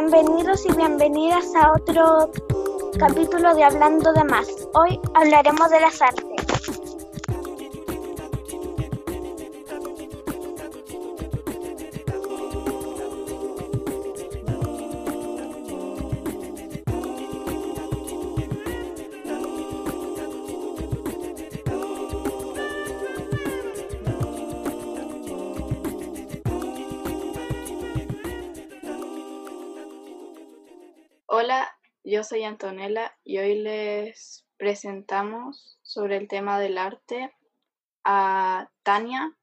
Bienvenidos y bienvenidas a otro capítulo de Hablando de Más. Hoy hablaremos de las artes. Yo soy Antonella y hoy les presentamos sobre el tema del arte a Tania,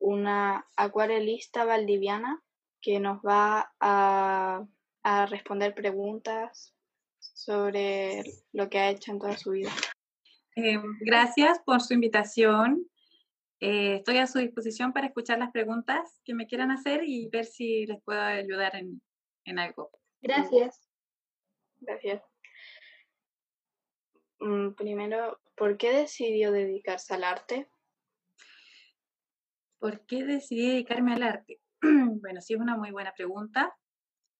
una acuarelista valdiviana que nos va a, a responder preguntas sobre lo que ha hecho en toda su vida. Eh, gracias por su invitación. Eh, estoy a su disposición para escuchar las preguntas que me quieran hacer y ver si les puedo ayudar en, en algo. Gracias. Gracias. Mm, Primero, ¿por qué decidió dedicarse al arte? ¿Por qué decidí dedicarme al arte? bueno, sí es una muy buena pregunta.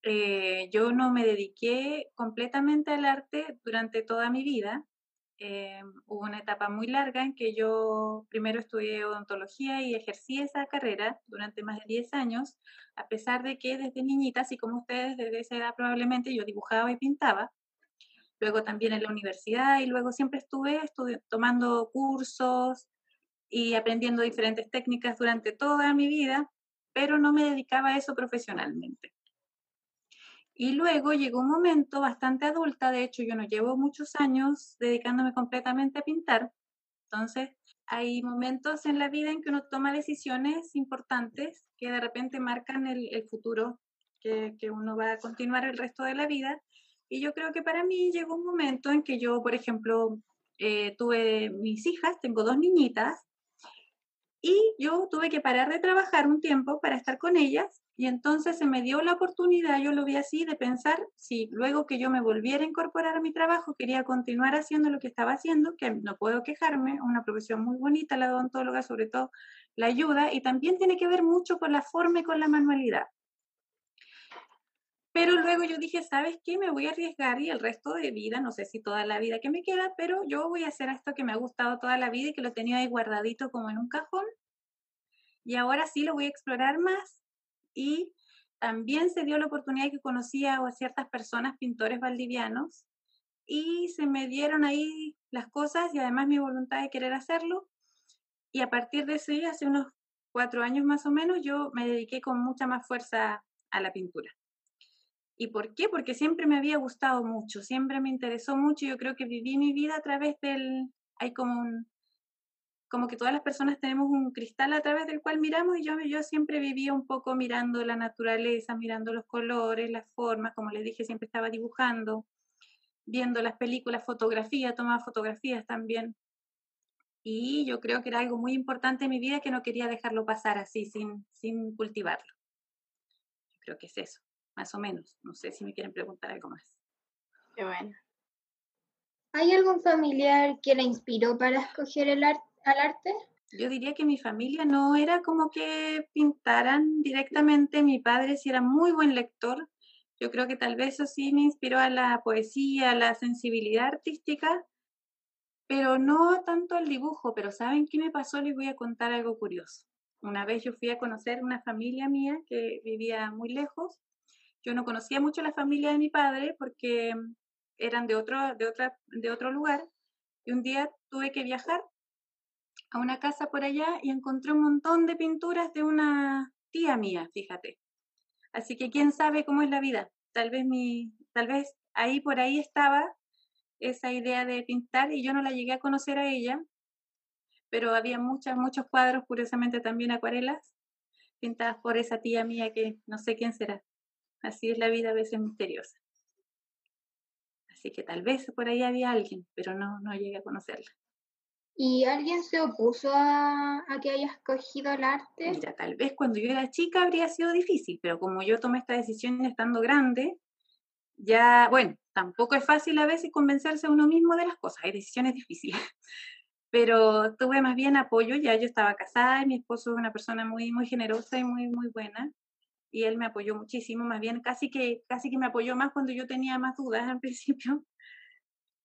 Eh, yo no me dediqué completamente al arte durante toda mi vida. Eh, hubo una etapa muy larga en que yo primero estudié odontología y ejercí esa carrera durante más de 10 años, a pesar de que desde niñita, así como ustedes desde esa edad probablemente, yo dibujaba y pintaba. Luego también en la universidad y luego siempre estuve estudi- tomando cursos y aprendiendo diferentes técnicas durante toda mi vida, pero no me dedicaba a eso profesionalmente. Y luego llegó un momento bastante adulta, de hecho yo no llevo muchos años dedicándome completamente a pintar, entonces hay momentos en la vida en que uno toma decisiones importantes que de repente marcan el, el futuro que, que uno va a continuar el resto de la vida. Y yo creo que para mí llegó un momento en que yo, por ejemplo, eh, tuve mis hijas, tengo dos niñitas, y yo tuve que parar de trabajar un tiempo para estar con ellas y entonces se me dio la oportunidad, yo lo vi así, de pensar si luego que yo me volviera a incorporar a mi trabajo quería continuar haciendo lo que estaba haciendo, que no puedo quejarme, una profesión muy bonita la odontóloga, sobre todo la ayuda y también tiene que ver mucho con la forma y con la manualidad. Pero luego yo dije, ¿sabes qué? Me voy a arriesgar y el resto de vida, no sé si toda la vida que me queda, pero yo voy a hacer esto que me ha gustado toda la vida y que lo tenía ahí guardadito como en un cajón. Y ahora sí lo voy a explorar más. Y también se dio la oportunidad que conocía a ciertas personas, pintores valdivianos, y se me dieron ahí las cosas y además mi voluntad de querer hacerlo. Y a partir de ese, hace unos cuatro años más o menos, yo me dediqué con mucha más fuerza a la pintura. ¿Y por qué? Porque siempre me había gustado mucho, siempre me interesó mucho. Yo creo que viví mi vida a través del, hay como un, como que todas las personas tenemos un cristal a través del cual miramos y yo, yo siempre vivía un poco mirando la naturaleza, mirando los colores, las formas, como les dije, siempre estaba dibujando, viendo las películas, fotografía, tomaba fotografías también. Y yo creo que era algo muy importante en mi vida que no quería dejarlo pasar así, sin, sin cultivarlo. Creo que es eso más o menos. No sé si me quieren preguntar algo más. Qué bueno. ¿Hay algún familiar que la inspiró para escoger el ar- al arte? Yo diría que mi familia no era como que pintaran directamente. Mi padre sí era muy buen lector. Yo creo que tal vez eso sí me inspiró a la poesía, a la sensibilidad artística, pero no tanto al dibujo. Pero ¿saben qué me pasó? Les voy a contar algo curioso. Una vez yo fui a conocer una familia mía que vivía muy lejos yo no conocía mucho la familia de mi padre porque eran de otro, de otra, de otro lugar. Y un día tuve que viajar a una casa por allá y encontré un montón de pinturas de una tía mía, fíjate. Así que quién sabe cómo es la vida. Tal vez mi, tal vez ahí por ahí estaba esa idea de pintar y yo no la llegué a conocer a ella, pero había muchas, muchos cuadros, curiosamente también acuarelas, pintadas por esa tía mía que no sé quién será. Así es la vida a veces misteriosa. Así que tal vez por ahí había alguien, pero no, no llegué a conocerla. ¿Y alguien se opuso a, que hayas escogido el arte? Mira, tal vez cuando yo era chica habría sido difícil, pero como yo tomé esta decisión estando grande, ya, bueno, tampoco es fácil a veces convencerse a uno mismo de las cosas, hay decisiones difíciles. Pero tuve más bien apoyo, ya yo estaba casada y mi esposo es una persona muy, muy generosa y muy, muy buena. y él me apoyó muchísimo, más bien casi que, casi que me apoyó más cuando yo tenía más dudas al principio.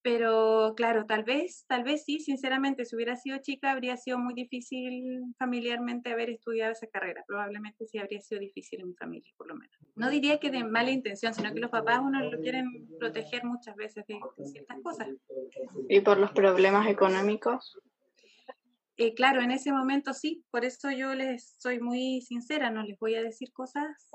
Pero claro, tal vez, tal vez sí, sinceramente, si hubiera sido chica habría sido muy difícil familiarmente haber estudiado esa carrera. Probablemente sí habría sido difícil en mi familia, por lo menos. No diría que de mala intención, sino que los papás uno lo quieren proteger muchas veces de, ciertas cosas. ¿Y por los problemas económicos? Eh, claro, en ese momento sí, por eso yo les soy muy sincera, no les voy a decir cosas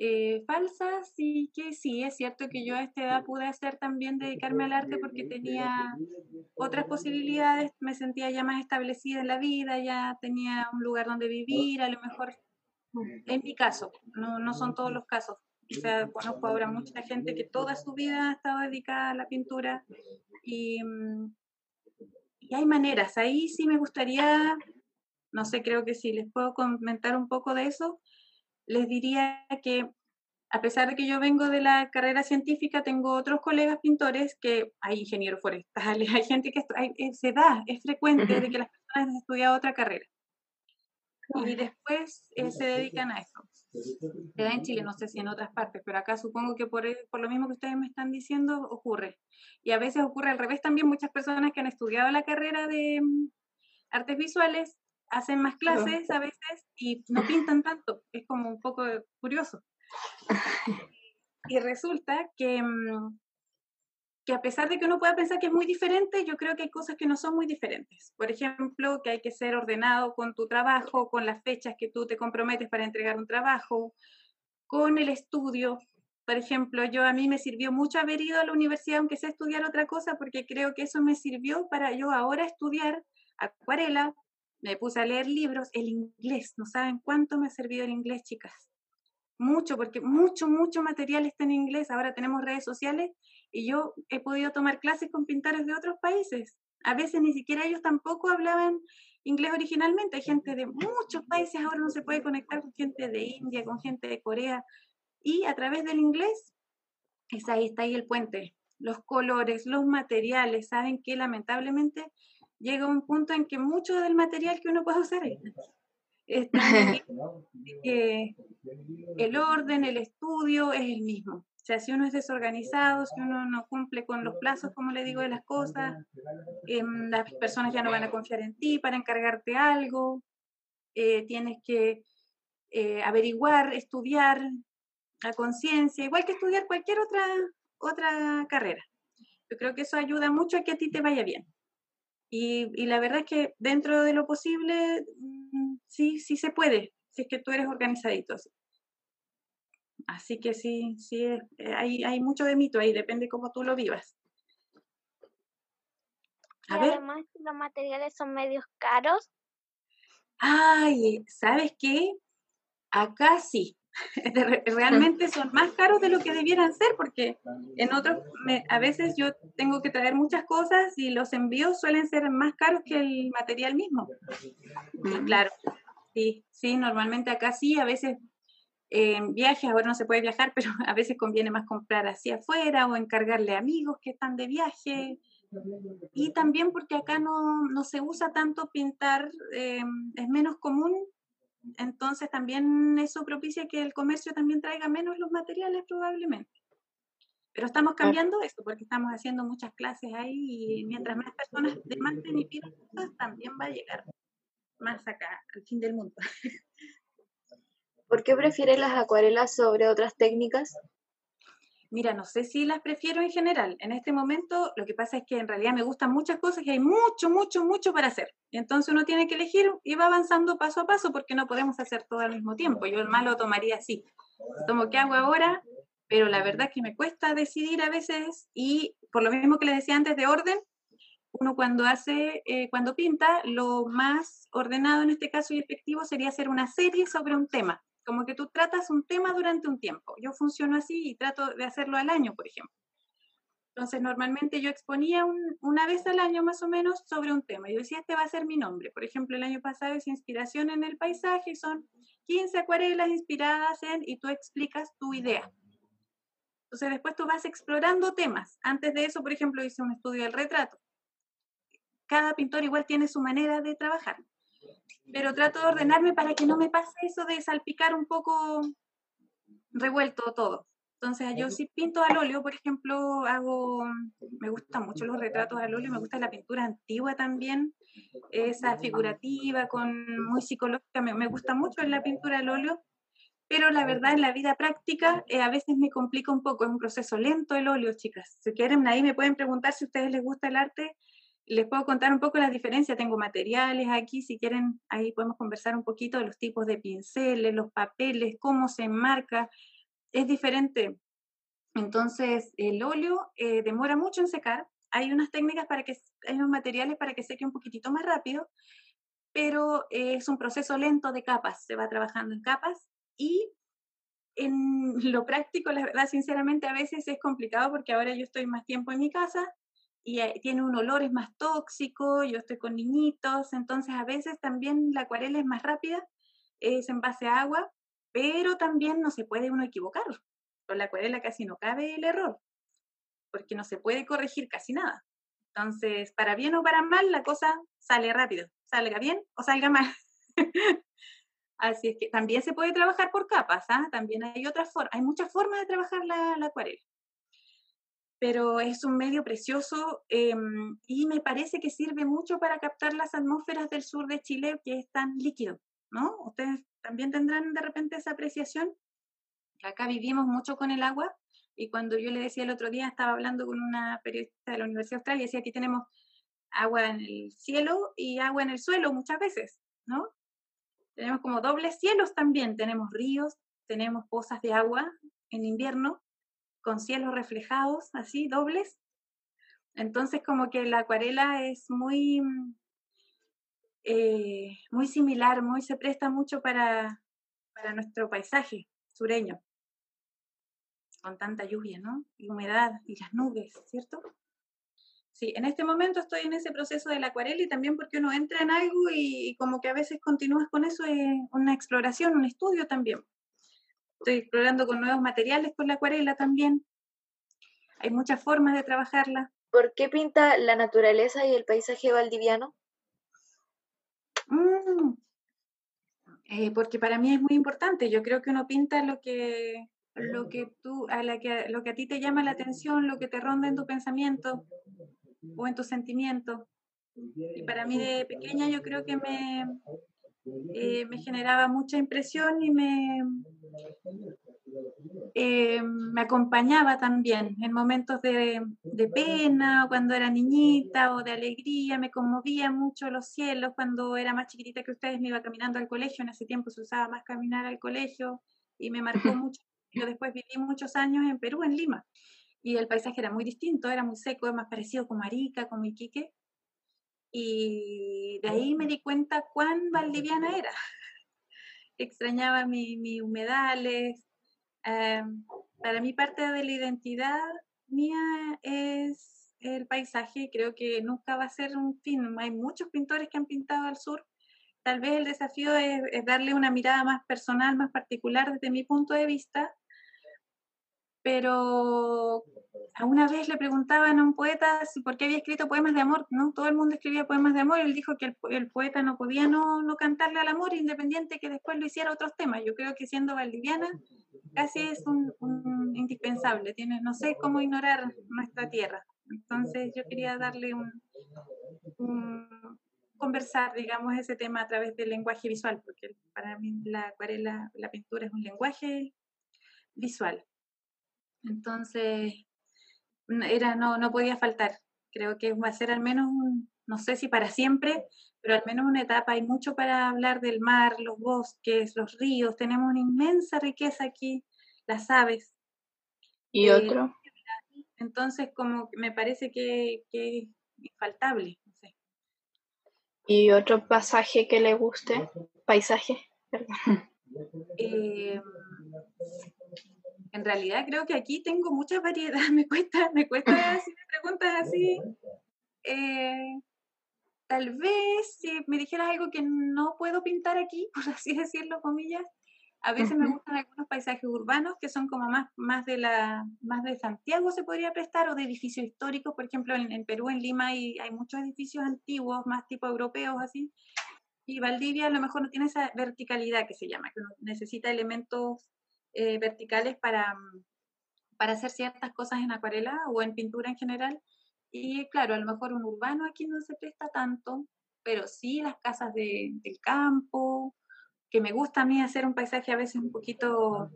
eh, falsas y que sí, es cierto que yo a esta edad pude hacer también dedicarme al arte porque tenía otras posibilidades, me sentía ya más establecida en la vida, ya tenía un lugar donde vivir, a lo mejor en mi caso, no, no son todos los casos. O sea, conozco ahora mucha gente que toda su vida ha estado dedicada a la pintura y, mm, y hay maneras. Ahí sí me gustaría, no sé, creo que sí, les puedo comentar un poco de eso les diría que a pesar de que yo vengo de la carrera científica, tengo otros colegas pintores que hay ingenieros forestales, hay gente que eh, se da, es frecuente de que las personas han estudiado otra carrera y después eh, se dedican a eso. Se da en Chile, no sé si en otras partes, pero acá supongo que por, por lo mismo que ustedes me están diciendo, ocurre. Y a veces ocurre al revés también, muchas personas que han estudiado la carrera de mm, artes visuales hacen más clases a veces y no pintan tanto. Es como un poco curioso. Y resulta que, mm, que a pesar de que uno pueda pensar que es muy diferente, yo creo que hay cosas que no son muy diferentes. Por ejemplo, que hay que ser ordenado con tu trabajo, con las fechas que tú te comprometes para entregar un trabajo, con el estudio. Por ejemplo, yo a mí me sirvió mucho haber ido a la universidad, aunque sea estudiar otra cosa, porque creo que eso me sirvió para yo ahora estudiar acuarela, me puse a leer libros, el inglés, no saben cuánto me ha servido el inglés, chicas. Mucho, porque mucho, mucho material está en inglés. Ahora tenemos redes sociales y yo he podido tomar clases con pintores de otros países. A veces ni siquiera ellos tampoco hablaban inglés originalmente. Hay gente de muchos países, ahora no se puede conectar con gente de India, con gente de Corea. Y a través del inglés, es ahí, está ahí el puente. Los colores, los materiales, saben que lamentablemente llega un punto en que mucho del material que uno puede usar está que el orden, el estudio es el mismo. O sea, si uno es desorganizado, si uno no cumple con los plazos, como le digo, de las cosas, em, las personas ya no van a confiar en ti para encargarte algo, eh, tienes que eh, averiguar, estudiar a conciencia, igual que estudiar cualquier otra, otra carrera. Yo creo que eso ayuda mucho a que a ti te vaya bien. Y, la verdad es que dentro de lo posible, mm, sí, sí se puede, si es que tú eres organizadito. Así que sí, sí, eh, hay, hay mucho de mito ahí, depende cómo tú lo vivas. A ver. Además, los materiales son medios caros. Ay, ¿sabes qué? Acá sí. realmente son más caros de lo que debieran ser, porque en otros, a veces yo tengo que traer muchas cosas y los envíos suelen ser más caros que el material mismo. Y claro, sí, sí, normalmente acá sí, a veces en viajes, ahora no se puede viajar, pero a veces conviene más comprar hacia afuera o encargarle a amigos que están de viaje. Y también porque acá no, no se usa tanto pintar, eh, es menos común entonces también eso propicia que el comercio también traiga menos los materiales probablemente. Pero estamos cambiando eso porque estamos haciendo muchas clases ahí y mientras más personas demanden y pidan cosas, también va a llegar más acá, al fin del mundo. ¿Por qué prefieres las acuarelas sobre otras técnicas? Mira, no sé si las prefiero en general. En este momento lo que pasa es que en realidad me gustan muchas cosas y hay mucho, mucho, mucho para hacer. Entonces uno tiene que elegir y va avanzando paso a paso porque no podemos hacer todo al mismo tiempo. Yo el malo lo tomaría así. Tomo qué hago ahora, pero la verdad es que me cuesta decidir a veces y por lo mismo que les decía antes de orden, uno cuando hace, eh, cuando pinta, lo más ordenado en este caso y efectivo sería hacer una serie sobre un tema como que tú tratas un tema durante un tiempo. Yo funciono así y trato de hacerlo al año, por ejemplo. Entonces, normalmente yo exponía una vez al año más o menos sobre un tema. Yo decía, este va a ser mi nombre. Por ejemplo, el año pasado es inspiración en el paisaje, son 15 acuarelas inspiradas en, y tú explicas tu idea. Entonces, después tú vas explorando temas. Antes de eso, por ejemplo, hice un estudio del retrato. Cada pintor igual tiene su manera de trabajar pero trato de ordenarme para que no me pase eso de salpicar un poco revuelto todo. Entonces yo sí pinto al óleo, por ejemplo, hago, me gustan mucho los retratos al óleo, me gusta la pintura antigua también, esa figurativa, con muy psicológica, me, me gusta mucho la pintura al óleo, pero la verdad en la vida práctica eh, a veces me complica un poco, es un proceso lento el óleo, chicas. Si quieren, ahí me pueden preguntar si a ustedes les gusta el arte, les puedo contar un poco las diferencias, tengo materiales aquí, si quieren, ahí podemos conversar un poquito de los tipos de pinceles, los papeles, cómo se enmarca, es diferente. Entonces, el óleo eh, demora mucho en secar. Hay unas técnicas para que, hay unos materiales para que seque un poquitito más rápido, pero es un proceso lento de capas. Se va trabajando en capas y en lo práctico, la verdad, sinceramente, a veces es complicado porque ahora yo estoy más tiempo en mi casa y eh, tiene un olor, es más tóxico, yo estoy con niñitos, entonces a veces también la acuarela es más rápida, es en base a agua, pero también no se puede uno equivocar. Con la acuarela casi no cabe el error, porque no se puede corregir casi nada. Entonces, para bien o para mal, la cosa sale rápido, salga bien o salga mal. Así es que también se puede trabajar por capas, ¿ah? también hay otras formas, hay muchas formas de trabajar la, acuarela. Pero es un medio precioso em, y me parece que sirve mucho para captar las atmósferas del sur de Chile que es tan líquido, ¿no? Ustedes también tendrán de repente esa apreciación. Acá vivimos mucho con el agua y cuando yo le decía el otro día, estaba hablando con una periodista de la Universidad Austral y decía que tenemos agua en el cielo y agua en el suelo muchas veces, ¿no? Tenemos como dobles cielos también, tenemos ríos, tenemos pozas de agua en invierno con cielos reflejados, así, dobles. Entonces como que la acuarela es muy eh, muy similar, muy se presta mucho para, para nuestro paisaje sureño, con tanta lluvia, ¿no? Y humedad y las nubes, ¿cierto? Sí, en este momento estoy en ese proceso de la acuarela y también porque uno entra en algo y, como que a veces continúas con eso, es una exploración, un estudio también. Estoy explorando con nuevos materiales con la acuarela también. Hay muchas formas de trabajarla. ¿Por qué pinta la naturaleza y el paisaje valdiviano? Mm. Eh, porque para mí es muy importante. Yo creo que uno pinta lo que, lo que tú, a la que, lo que a ti te llama la atención, lo que te ronda en tu pensamiento o en tus sentimientos. Y para mí de pequeña yo creo que me, eh, me generaba mucha impresión y me, eh, me acompañaba también en momentos de, de, pena, cuando era niñita o de alegría, me conmovía mucho los cielos, cuando era más chiquitita que ustedes me iba caminando al colegio, en ese tiempo se usaba más caminar al colegio y me marcó mucho. Yo después viví muchos años en Perú, en Lima, y el paisaje era muy distinto, era muy seco, más parecido con Arica, con Iquique, y de ahí me di cuenta cuán valdiviana era. Extrañaba mi, mi humedales, Em, para mí parte de la identidad mía es el paisaje, creo que nunca va a ser un fin. Hay muchos pintores que han pintado al sur. Tal vez el desafío es, darle una mirada más personal, más particular desde mi punto de vista. Pero a una vez le preguntaban a un poeta si por qué había escrito poemas de amor, ¿no? Todo el mundo escribía poemas de amor, él dijo que el, poeta no podía no, no, cantarle al amor, independiente que después lo hiciera otros temas. Yo creo que siendo valdiviana, casi es un, indispensable, tiene, no sé cómo ignorar nuestra tierra. Entonces yo quería darle un, conversar, digamos, ese tema a través del lenguaje visual, porque para mí la acuarela, la pintura es un lenguaje visual. Entonces, era, no, no podía faltar. Creo que va a ser al menos, no sé si para siempre, pero al menos una etapa. Hay mucho para hablar del mar, los bosques, los ríos. Tenemos una inmensa riqueza aquí, las aves. ¿Y eh, otro? Entonces, como me parece que, que es infaltable. ¿Y otro pasaje que le guste? Paisaje, perdón. Eh, en realidad creo que aquí tengo mucha variedad. Me cuesta, me cuesta hacer preguntas así. Eh, tal vez si me dijeras algo que no puedo pintar aquí, por así decirlo, comillas, a veces me gustan algunos paisajes urbanos que son como más, más, de la, más de Santiago se podría prestar o de edificios históricos. Por ejemplo, en, Perú, en Lima, hay, hay, muchos edificios antiguos, más tipo europeos, así. Y Valdivia a lo mejor no tiene esa verticalidad que se llama, que necesita elementos eh, verticales para, para hacer ciertas cosas en acuarela o en pintura en general. Y claro, a lo mejor un urbano aquí no se presta tanto, pero sí las casas de, del campo, que me gusta a mí hacer un paisaje a veces un poquito,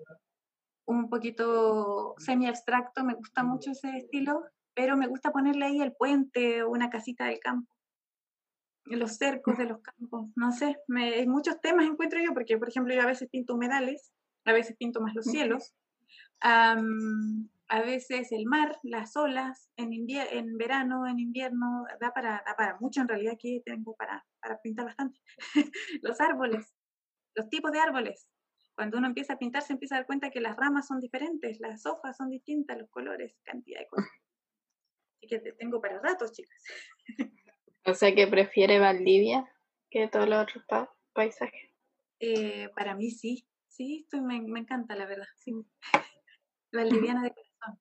un poquito semi-abstracto, me gusta mucho ese estilo, pero me gusta ponerle ahí el puente o una casita del campo, los cercos de los campos, no sé, me, hay muchos temas encuentro yo, porque por ejemplo yo a veces pinto humedales, a veces pinto más los cielos, a veces el mar, las olas, en, en verano, en invierno, da para, da para mucho en realidad, aquí tengo para, para pintar bastante, los árboles, los tipos de árboles. Cuando uno empieza a pintar se empieza a dar cuenta que las ramas son diferentes, las hojas son distintas, los colores, cantidad de cosas. Así que te tengo para ratos, chicas. O sea que prefiere Valdivia que todos los otros paisajes. Eh, para mí sí, sí, estoy, me, me, encanta la verdad. Sí. Valdiviana de corazón.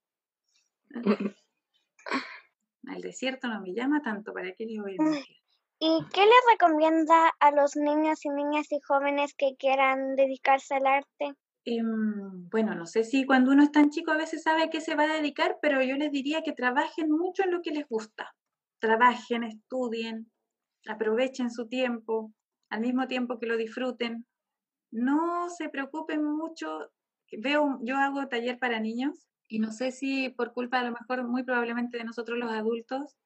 Al desierto no me llama tanto, ¿para qué les voy a decir? ¿Y qué le recomienda a los niños y niñas y jóvenes que quieran dedicarse al arte? Em, bueno, no sé si cuando uno es tan chico a veces sabe a qué se va a dedicar, pero yo les diría que trabajen mucho en lo que les gusta. Trabajen, estudien, aprovechen su tiempo, al mismo tiempo que lo disfruten. No se preocupen mucho. Veo, yo hago taller para niños y no sé si por culpa a lo mejor muy probablemente de nosotros los adultos,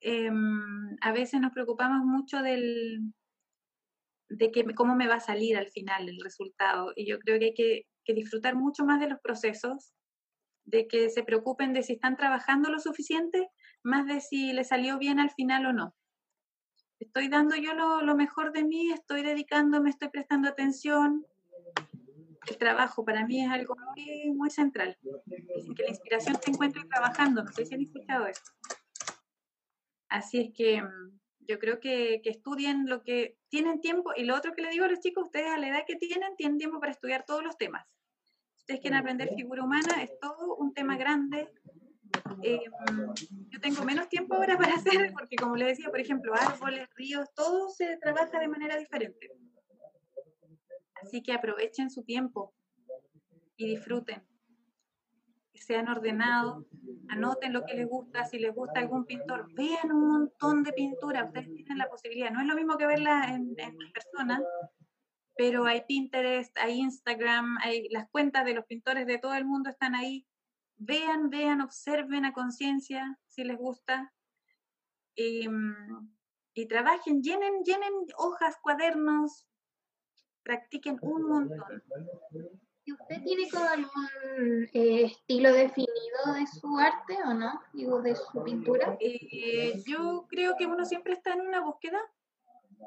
Em, a veces nos preocupamos mucho del, de que, cómo me va a salir al final el resultado. Y yo creo que hay que, que disfrutar mucho más de los procesos, de que se preocupen de si están trabajando lo suficiente, más de si le salió bien al final o no. Estoy dando yo lo, lo mejor de mí, estoy dedicándome, estoy prestando atención. El trabajo para mí es algo muy, muy central. Dicen que la inspiración se encuentra trabajando, no sé si han escuchado esto. Así es que mm, yo creo que, que, estudien lo que tienen tiempo. Y lo otro que le digo a los chicos, ustedes a la edad que tienen, tienen tiempo para estudiar todos los temas. Si ustedes quieren aprender figura humana, es todo un tema grande. Eh, yo tengo menos tiempo ahora para hacer, porque como les decía, por ejemplo, árboles, ríos, todo se trabaja de manera diferente. Así que aprovechen su tiempo y disfruten sean ordenados, anoten lo que les gusta, si les gusta algún pintor, vean un montón de pintura, ustedes tienen la posibilidad, no es lo mismo que verla en, en persona, pero hay Pinterest, hay Instagram, hay las cuentas de los pintores de todo el mundo están ahí. Vean, vean, observen a conciencia si les gusta. Y, y trabajen, llenen, llenen hojas, cuadernos, practiquen un montón. ¿Y usted tiene como algún eh, estilo definido de su arte o no? Digo, de su pintura. Eh, yo creo que uno siempre está en una búsqueda.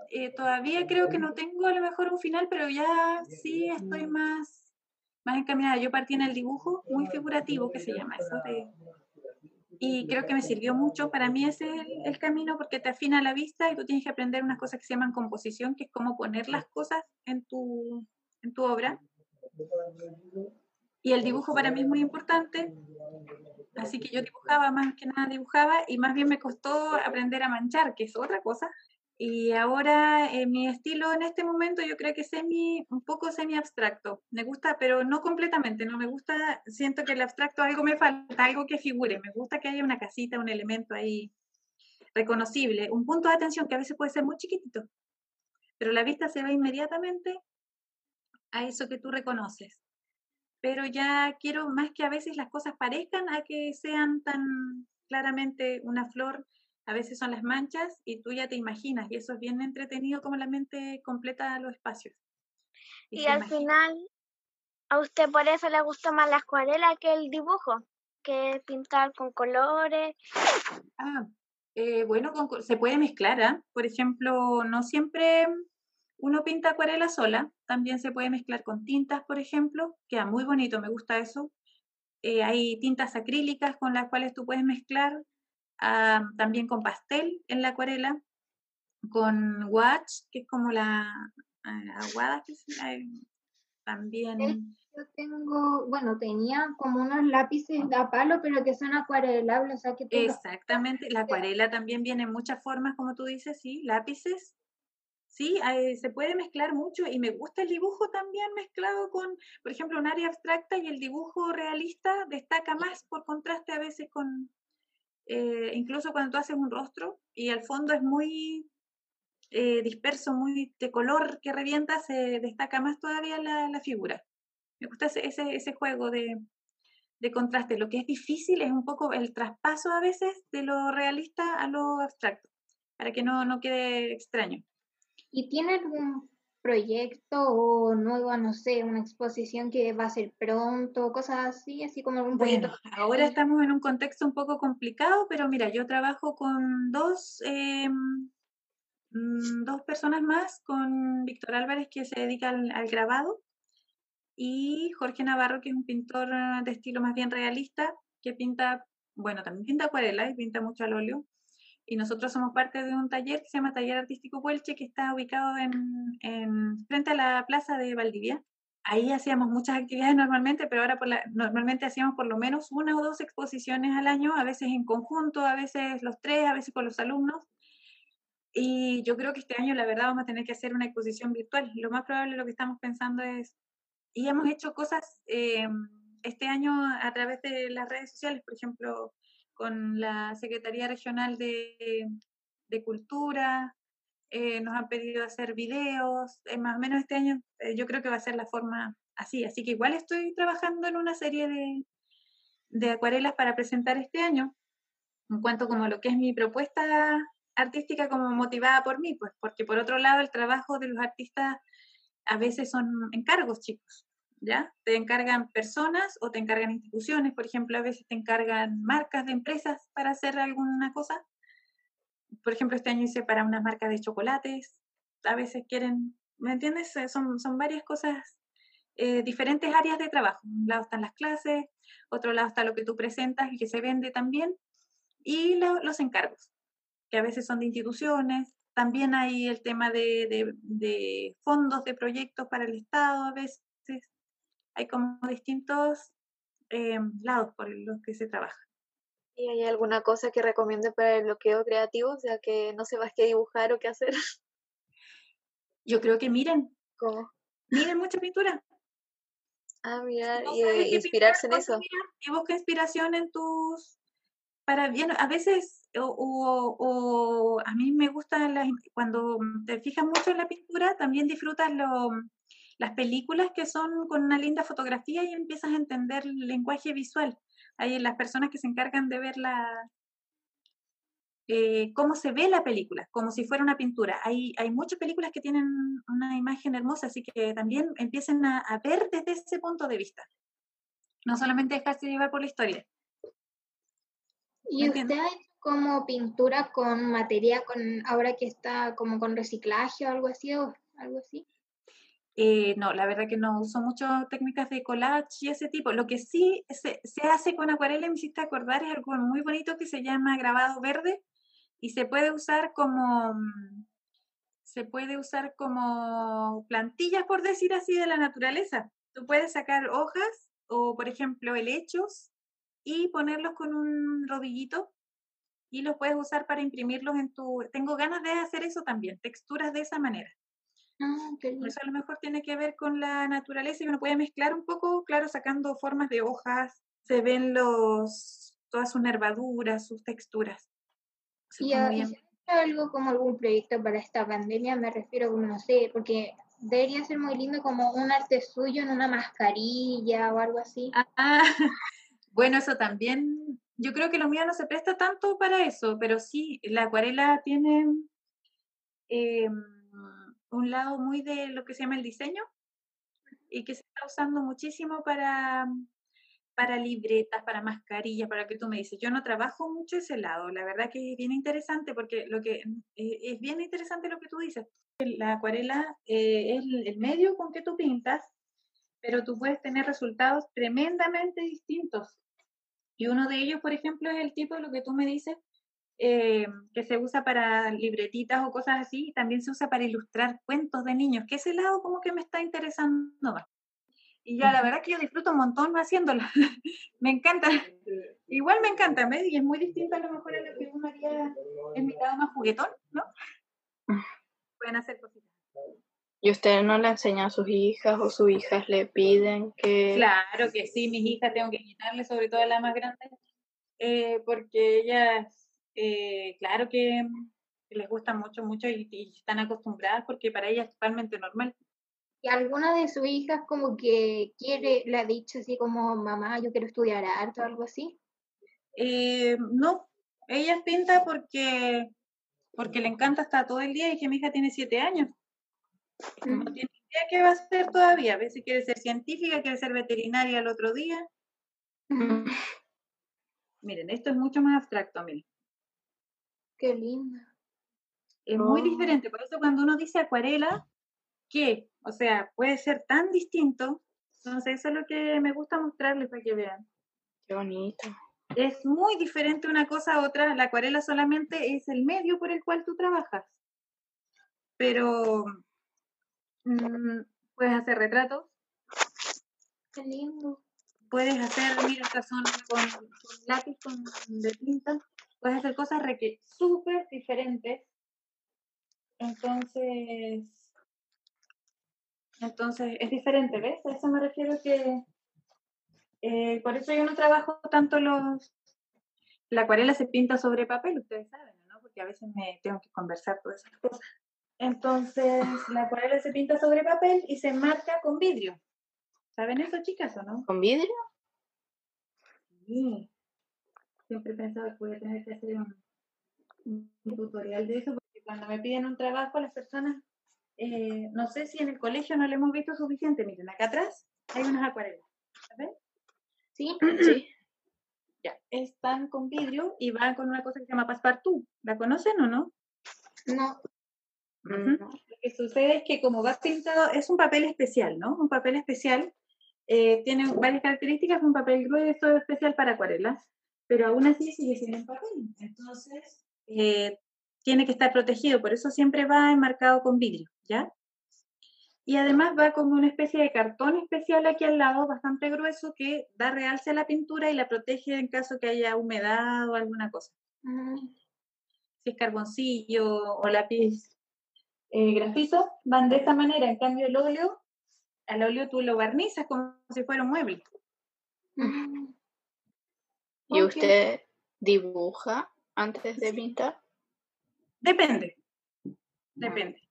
Eh, todavía creo que no tengo a lo mejor un final, pero ya sí estoy más, más encaminada. Yo partí en el dibujo muy figurativo, que se llama eso, y creo que me sirvió mucho. Para mí ese es el, el, camino porque te afina la vista y tú tienes que aprender unas cosas que se llaman composición, que es cómo poner las cosas en tu, en tu obra. Y el dibujo para mí es muy importante, así que yo dibujaba, más que nada dibujaba, y más bien me costó aprender a manchar, que es otra cosa. Y ahora eh, mi estilo en este momento yo creo que semi, un poco semi abstracto. Me gusta, pero no completamente, no me gusta, siento que el abstracto algo me falta, algo que figure. Me gusta que haya una casita, un elemento ahí reconocible, un punto de atención que a veces puede ser muy chiquitito, pero la vista se va inmediatamente a eso que tú reconoces. Pero ya quiero más que a veces las cosas parezcan a que sean tan claramente una flor, a veces son las manchas y tú ya te imaginas y eso es bien entretenido como la mente completa los espacios. Y, y al imagina. final, a usted por eso le gusta más la acuarela que el dibujo, que pintar con colores. Ah, eh, bueno, con, se puede mezclar, ¿eh? por ejemplo, no siempre uno pinta acuarela sola, también se puede mezclar con tintas, por ejemplo, queda muy bonito, me gusta eso. Eh, hay tintas acrílicas con las cuales tú puedes mezclar, uh, también con pastel en la acuarela, con watch, que es como la uh, aguada, que uh, también... Yo tengo, bueno, tenía como unos lápices a palo, pero que son acuarelables, o sea que... Exactamente, la acuarela también viene en muchas formas, como tú dices, sí, lápices. Sí, eh, se puede mezclar mucho y me gusta el dibujo también mezclado con, por ejemplo, un área abstracta y el dibujo realista destaca más por contraste a veces con, eh, incluso cuando tú haces un rostro y el fondo es muy eh, disperso, muy de color que revienta, se destaca más todavía la, figura. Me gusta ese, juego de, de contraste. Lo que es difícil es un poco el traspaso a veces de lo realista a lo abstracto, para que no, no quede extraño. ¿Y tiene algún proyecto o nueva, no sé, una exposición que va a ser pronto, cosas así, así como algún proyecto? Bueno, ahora estamos en un contexto un poco complicado, pero mira, yo trabajo con dos, em, mm, dos personas más, con Víctor Álvarez, que se dedica al, al grabado, y Jorge Navarro, que es un pintor de estilo más bien realista, que pinta, bueno, también pinta acuarela y pinta mucho al óleo y nosotros somos parte de un taller que se llama Taller Artístico Puelche, que está ubicado en, frente a la plaza de Valdivia. Ahí hacíamos muchas actividades normalmente, pero ahora por la, normalmente hacíamos por lo menos una o dos exposiciones al año, a veces en conjunto, a veces los tres, a veces con los alumnos. Y yo creo que este año, la verdad, vamos a tener que hacer una exposición virtual. Lo más probable, lo que estamos pensando es, y hemos hecho cosas eh, este año a través de las redes sociales, por ejemplo, con la Secretaría Regional de, Cultura, eh, nos han pedido hacer videos, más o menos este año eh, yo creo que va a ser la forma así, así que igual estoy trabajando en una serie de, de acuarelas para presentar este año, en cuanto como lo que es mi propuesta artística como motivada por mí, pues porque por otro lado el trabajo de los artistas a veces son encargos, chicos. ¿Ya? Te encargan personas o te encargan instituciones, por ejemplo, a veces te encargan marcas de empresas para hacer alguna cosa. Por ejemplo, este año hice para una marca de chocolates, a veces quieren, ¿me entiendes? Eh, son, son varias cosas, eh, diferentes áreas de trabajo. Un lado están las clases, otro lado está lo que tú presentas y que se vende también, y los encargos, que a veces son de instituciones. También hay el tema de, de, de fondos de proyectos para el Estado a veces hay como distintos eh, lados por los que se trabaja. ¿Y hay alguna cosa que recomiende para el bloqueo creativo? O sea, que no sepas qué dibujar o qué hacer. Yo creo que miren. ¿Cómo? Miren mucha pintura. Ah, mira, y inspirarse en eso. y busca inspiración en tus... Para bien, a veces, o, o, a mí me gusta cuando te fijas mucho en la pintura, también disfrutas lo, las películas que son con una linda fotografía y empiezas a entender el lenguaje visual. Hay las personas que se encargan de ver la, eh, cómo se ve la película, como si fuera una pintura. Hay, hay muchas películas que tienen una imagen hermosa, así que también empiecen a, ver desde ese punto de vista. No solamente dejarse llevar por la historia. ¿Y usted ha hecho como pintura con materia, con ahora que está como con reciclaje o algo así? O algo así? Eh, no, la verdad que no uso mucho técnicas de collage y ese tipo. Lo que sí se, hace con acuarela, me hiciste acordar, es algo muy bonito que se llama grabado verde y se puede usar como mm, se puede usar como plantillas, por decir así, de la naturaleza. Tú puedes sacar hojas o, por ejemplo, helechos y ponerlos con un rodillito y los puedes usar para imprimirlos en tu... Tengo ganas de hacer eso también, texturas de esa manera. Ah, Eso a lo mejor tiene que ver con la naturaleza y uno puede mezclar un poco, claro, sacando formas de hojas, se ven los todas sus nervaduras, sus texturas. ¿Y algo como algún proyecto para esta pandemia? Me refiero, como no sé, porque debería ser muy lindo como un arte suyo en una mascarilla o algo así. Ah, bueno, eso también, yo creo que lo mío no se presta tanto para eso, pero sí, la acuarela tiene... Eh, un lado muy de lo que se llama el diseño y que se está usando muchísimo para, para libretas, para mascarillas, para que tú me dices. Yo no trabajo mucho ese lado, la verdad que es bien interesante porque lo que eh, es bien interesante lo que tú dices. La acuarela eh, es el medio con que tú pintas, pero tú puedes tener resultados tremendamente distintos. Y uno de ellos, por ejemplo, es el tipo de lo que tú me dices, eh, que se usa para libretitas o cosas así, y también se usa para ilustrar cuentos de niños, que ese lado como que me está interesando más. Y ya, la verdad que yo disfruto un montón haciéndolo. me encanta. Igual me encanta, ¿ves? Y es muy distinto a lo mejor a lo que uno haría en mi lado más juguetón, ¿no? pueden hacer cositas. ¿Y usted no le enseña a sus hijas o sus hijas le piden que...? Claro que sí, mis hijas tengo que quitarle, sobre todo a la más grande, eh, porque ellas, eh, claro que, les gusta mucho, mucho y, y, están acostumbradas porque para ellas es totalmente normal. ¿Y alguna de sus hijas como que quiere, le ha dicho así como, mamá, yo quiero estudiar arte o algo así? Eh, no, ella pinta porque, porque le encanta estar todo el día y que mi hija tiene siete años. No mm. tiene idea qué va a hacer todavía. A si quiere ser científica, quiere ser veterinaria el otro día. Miren, esto es mucho más abstracto, miren. Qué linda. Es muy oh. diferente. Por eso cuando uno dice acuarela, ¿qué? O sea, puede ser tan distinto. Entonces, eso es lo que me gusta mostrarles para que vean. Qué bonito. Es muy diferente una cosa a otra. La acuarela solamente es el medio por el cual tú trabajas. Pero mm, puedes hacer retratos. Qué lindo. Puedes hacer, mira, estas son con, lápiz, con, de tinta. Puedes hacer cosas súper diferentes. Entonces, entonces es diferente, ¿ves? A eso me refiero que eh, por eso yo no trabajo tanto los... La acuarela se pinta sobre papel, ustedes saben, ¿no? Porque a veces me tengo que conversar por esas cosas. Entonces, la acuarela se pinta sobre papel y se marca con vidrio. ¿Saben eso, chicas, o no? ¿Con vidrio? Sí. Siempre he pensado que voy a tener que hacer un, un tutorial de eso, porque cuando me piden un trabajo, las personas eh, no sé si en el colegio no lo hemos visto suficiente. Miren, acá atrás hay unas acuarelas. ¿Ven? Sí, sí. Ya, están con vidrio y van con una cosa que se llama passepartout. ¿La conocen o no? No. Lo que sucede es que como va pintado, es un papel especial, ¿no? Un papel especial. Eh, tiene varias características, un papel grueso especial para acuarelas, pero aún así sigue siendo un papel. Entonces, eh, tiene que estar protegido, por eso siempre va enmarcado con vidrio, ¿ya? Y además va como una especie de cartón especial aquí al lado, bastante grueso, que da realce a la pintura y la protege en caso que haya humedad o alguna cosa. Mm. Si es carboncillo o lápiz eh, grafito, van de esta manera. En cambio, el óleo, al óleo tú lo barnizas como si fuera un mueble. Mm. ¿Y usted dibuja antes de pintar? Depende. Depende.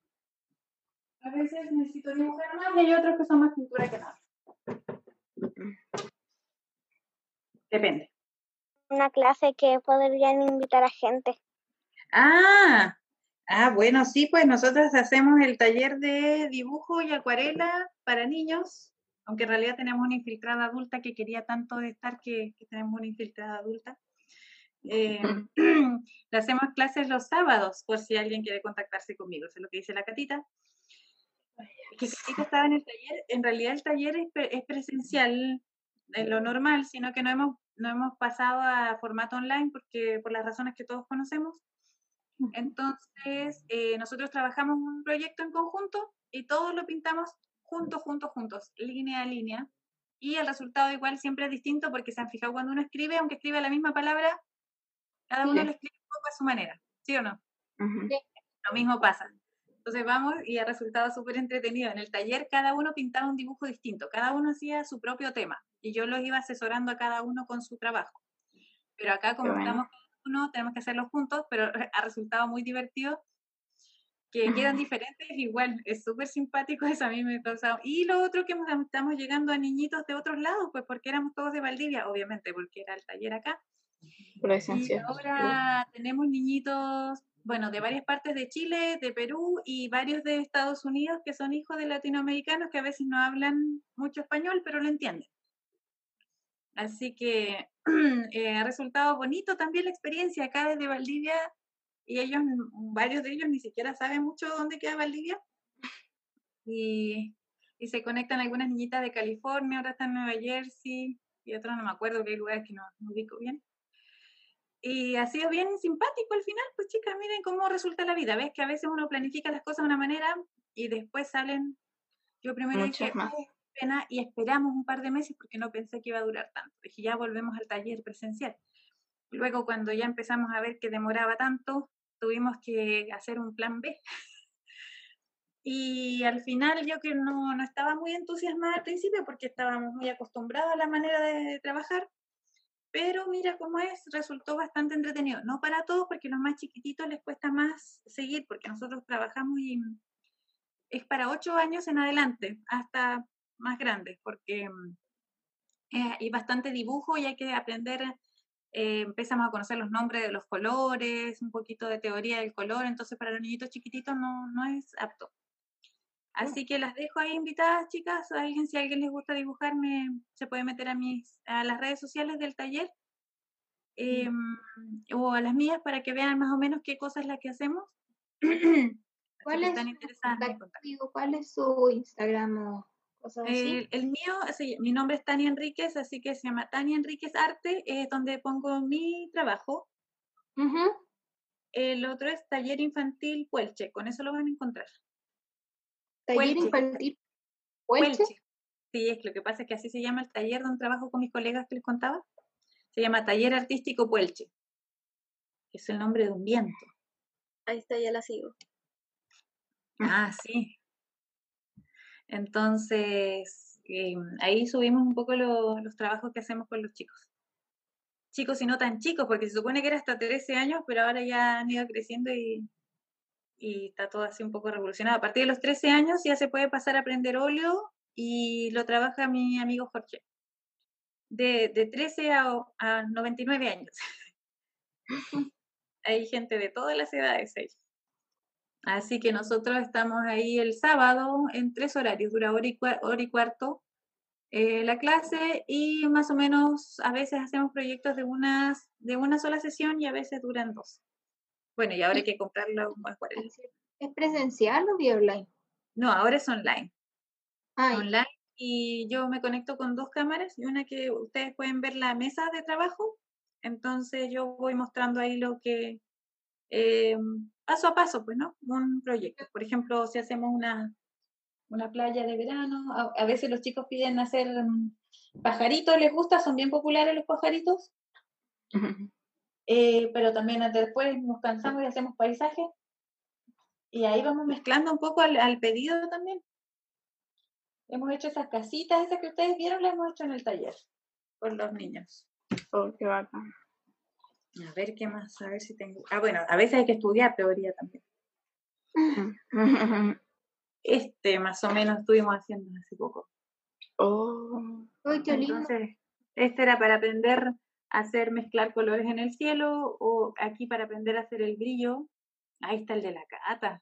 A veces necesito dibujar más y hay otros que son más pintura que nada. Depende. Una clase que podrían invitar a gente. Ah, ah, bueno, sí, pues nosotros hacemos el taller de dibujo y acuarela para niños, aunque en realidad tenemos una infiltrada adulta que quería tanto estar que, que tenemos una infiltrada adulta. Eh, le hacemos clases los sábados, por si alguien quiere contactarse conmigo. Eso es lo que dice la Catita. Que Catita estaba en el taller. En realidad el taller es, presencial, en lo normal, sino que no hemos, no hemos pasado a formato online porque por las razones que todos conocemos. Entonces, eh, nosotros trabajamos un proyecto en conjunto y todos lo pintamos juntos, juntos, juntos, línea a línea. Y el resultado igual siempre es distinto porque se han fijado cuando uno escribe, aunque escribe la misma palabra, cada uno lo escribe un poco a su manera, ¿sí o no? Lo mismo pasa. Entonces vamos y ha resultado súper entretenido. En el taller cada uno pintaba un dibujo distinto, cada uno hacía su propio tema y yo los iba asesorando a cada uno con su trabajo. Pero acá como estamos cada uno, tenemos que hacerlo juntos, pero ha resultado muy divertido que quedan diferentes, igual, es súper simpático, eso a mí me ha causado. Y lo otro que estamos llegando a niñitos de otros lados, pues porque éramos todos de Valdivia, obviamente, porque era el taller acá, y ahora tenemos niñitos, bueno, de varias partes de Chile, de Perú y varios de Estados Unidos que son hijos de latinoamericanos que a veces no hablan mucho español, pero lo entienden. Así que eh, ha resultado bonito también la experiencia acá desde Valdivia y ellos, varios de ellos ni siquiera saben mucho dónde queda Valdivia. Y, y se conectan algunas niñitas de California, ahora están en Nueva Jersey y otras no me acuerdo qué lugares que no, no ubico bien. Y ha sido bien simpático al final, pues chicas, miren cómo resulta la vida. Ves que a veces uno planifica las cosas de una manera y después salen. Yo primero dije, pena, y esperamos un par de meses porque no pensé que iba a durar tanto. Dije, ya volvemos al taller presencial. Luego, cuando ya empezamos a ver que demoraba tanto, tuvimos que hacer un plan B. Y al final yo que no, no estaba muy entusiasmada al principio porque estábamos muy acostumbrados a la manera de, trabajar, pero mira cómo es, resultó bastante entretenido. No para todos porque los más chiquititos les cuesta más seguir porque nosotros trabajamos y es para ocho años en adelante, hasta más grandes, porque eh, hay bastante dibujo y hay que aprender eh, empezamos a conocer los nombres de los colores, un poquito de teoría del color, entonces para los niñitos chiquititos no, no es apto. Así que las dejo ahí invitadas, chicas. alguien, si a alguien les gusta dibujarme, se puede meter a mis a las redes sociales del taller em, o a las mías para que vean más o menos qué cosas es la que hacemos. ¿Cuál es, ¿Cuál es su Instagram el, mío, mi nombre es Tania Enríquez, así que se llama Tania Enríquez Arte, es donde pongo mi trabajo. El otro es Taller Infantil Puelche, con eso lo van a encontrar. ¿Taller Infantil Puelche? Sí, es lo que pasa es que así se llama el taller donde trabajo con mis colegas que les contaba. Se llama Taller Artístico Puelche. Es el nombre de un viento. Ahí está, ya la sigo. Ah, sí. Entonces, eh, ahí subimos un poco los trabajos que hacemos con los chicos. Chicos y no tan chicos, porque se supone que era hasta 13 años, pero ahora ya han ido creciendo y, está todo así un poco revolucionado. A partir de los 13 años ya se puede pasar a aprender óleo y lo trabaja mi amigo Jorge. De, de 13 a, a 99 años. Hay gente de todas las edades ahí. Así que nosotros estamos ahí el sábado en tres horarios, dura hora y, cuarto eh, la clase y más o menos a veces hacemos proyectos de, unas, de una sola sesión y a veces duran dos. Bueno, y ahora hay que comprarlo más ¿Es presencial o vía online? No, ahora es online. Online y yo me conecto con dos cámaras y una que ustedes pueden ver la mesa de trabajo. Entonces yo voy mostrando ahí lo que eh, paso a paso, pues, ¿no? Un proyecto. Por ejemplo, si hacemos una, una playa de verano, a, veces los chicos piden hacer mm, pajaritos, les gusta, son bien populares los pajaritos. Eh, pero también después nos cansamos y hacemos paisajes. Y ahí vamos mezclando un poco al, pedido también. Hemos hecho esas casitas, esas que ustedes vieron, las hemos hecho en el taller con los niños. Oh, qué bacán. A ver qué más, a ver si tengo. Ah, bueno, a veces hay que estudiar teoría también. Este más o menos estuvimos haciendo hace poco. Oh, qué lindo. Entonces, este era para aprender a hacer mezclar colores en el cielo o aquí para aprender a hacer el brillo. Ahí está el de la cata.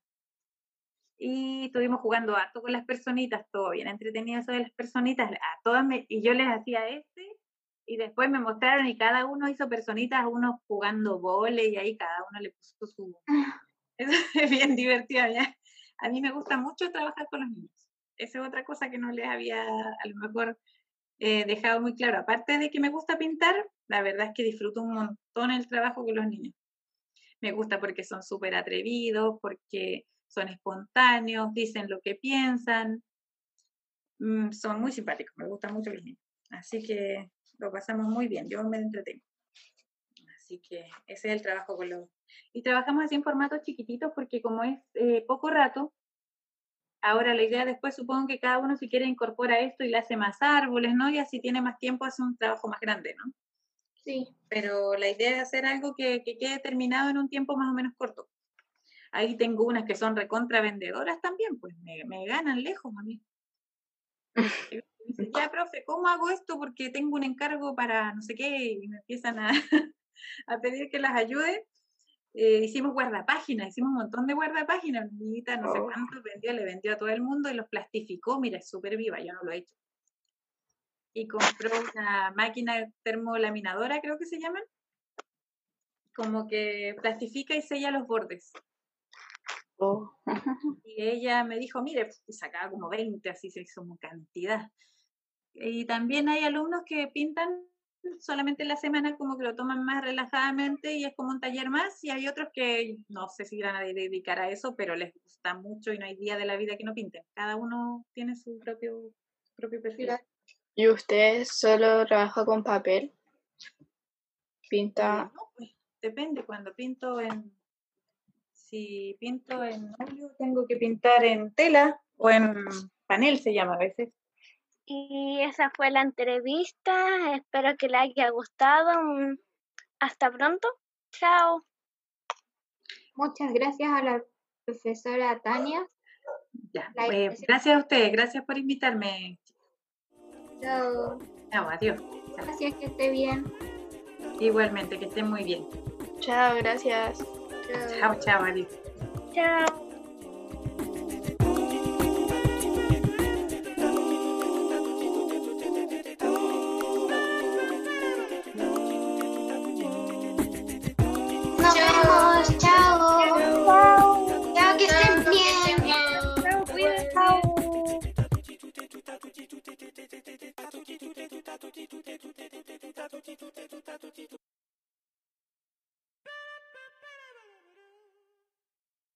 Y estuvimos jugando harto con las personitas, todo bien entretenido eso de las personitas. A todas me, y yo les hacía este y después me mostraron y cada uno hizo personitas, unos jugando vole y ahí cada uno le puso su... Eso es bien divertido ya. A mí me gusta mucho trabajar con los niños. Esa es otra cosa que no les había a lo mejor eh, dejado muy claro. Aparte de que me gusta pintar, la verdad es que disfruto un montón el trabajo con los niños. Me gusta porque son súper atrevidos, porque son espontáneos, dicen lo que piensan, mm, son muy simpáticos, me gustan mucho los niños. Así que lo pasamos muy bien, yo me entretengo. Así que ese es el trabajo con los... Y trabajamos así en formatos chiquititos porque como es eh, poco rato, ahora la idea después supongo que cada uno si quiere incorpora esto y le hace más árboles, ¿no? Y así tiene más tiempo, hace un trabajo más grande, ¿no? Sí. Pero la idea es hacer algo que, que quede terminado en un tiempo más o menos corto. Ahí tengo unas que son recontra vendedoras también, pues me, me ganan lejos a mí. ya, profe, ¿cómo hago esto? Porque tengo un encargo para no sé qué y me empiezan a, a pedir que las ayude. Eh, hicimos guardapáginas, hicimos un montón de guardapáginas, niñita, no sé oh. vendió, le vendió a todo el mundo y los plastificó, mira, es súper viva, yo no lo he hecho. Y compró una máquina termolaminadora, creo que se llaman, como que plastifica y sella los bordes. Oh. y ella me dijo, mire, y sacaba como 20, así se hizo una cantidad. Y también hay alumnos que pintan solamente la semana como que lo toman más relajadamente y es como un taller más y hay otros que no sé si van a dedicar a eso, pero les gusta mucho y no hay día de la vida que no pinten. Cada uno tiene su propio, propio perfil. ¿Y usted solo trabaja con papel? ¿Pinta? No, pues, depende, cuando pinto en... si pinto en óleo, tengo que pintar en tela o en panel, se llama a veces. Y esa fue la entrevista. Espero que le haya gustado. Mm, hasta pronto. Chao. Muchas gracias a la profesora Tania. Ya, pues, gracias a ustedes, gracias por invitarme. Chao. Chao, adiós. Gracias, que esté bien. Igualmente, que esté muy bien. Chao, gracias. Chao, chao, adiós. Chao. beauty today.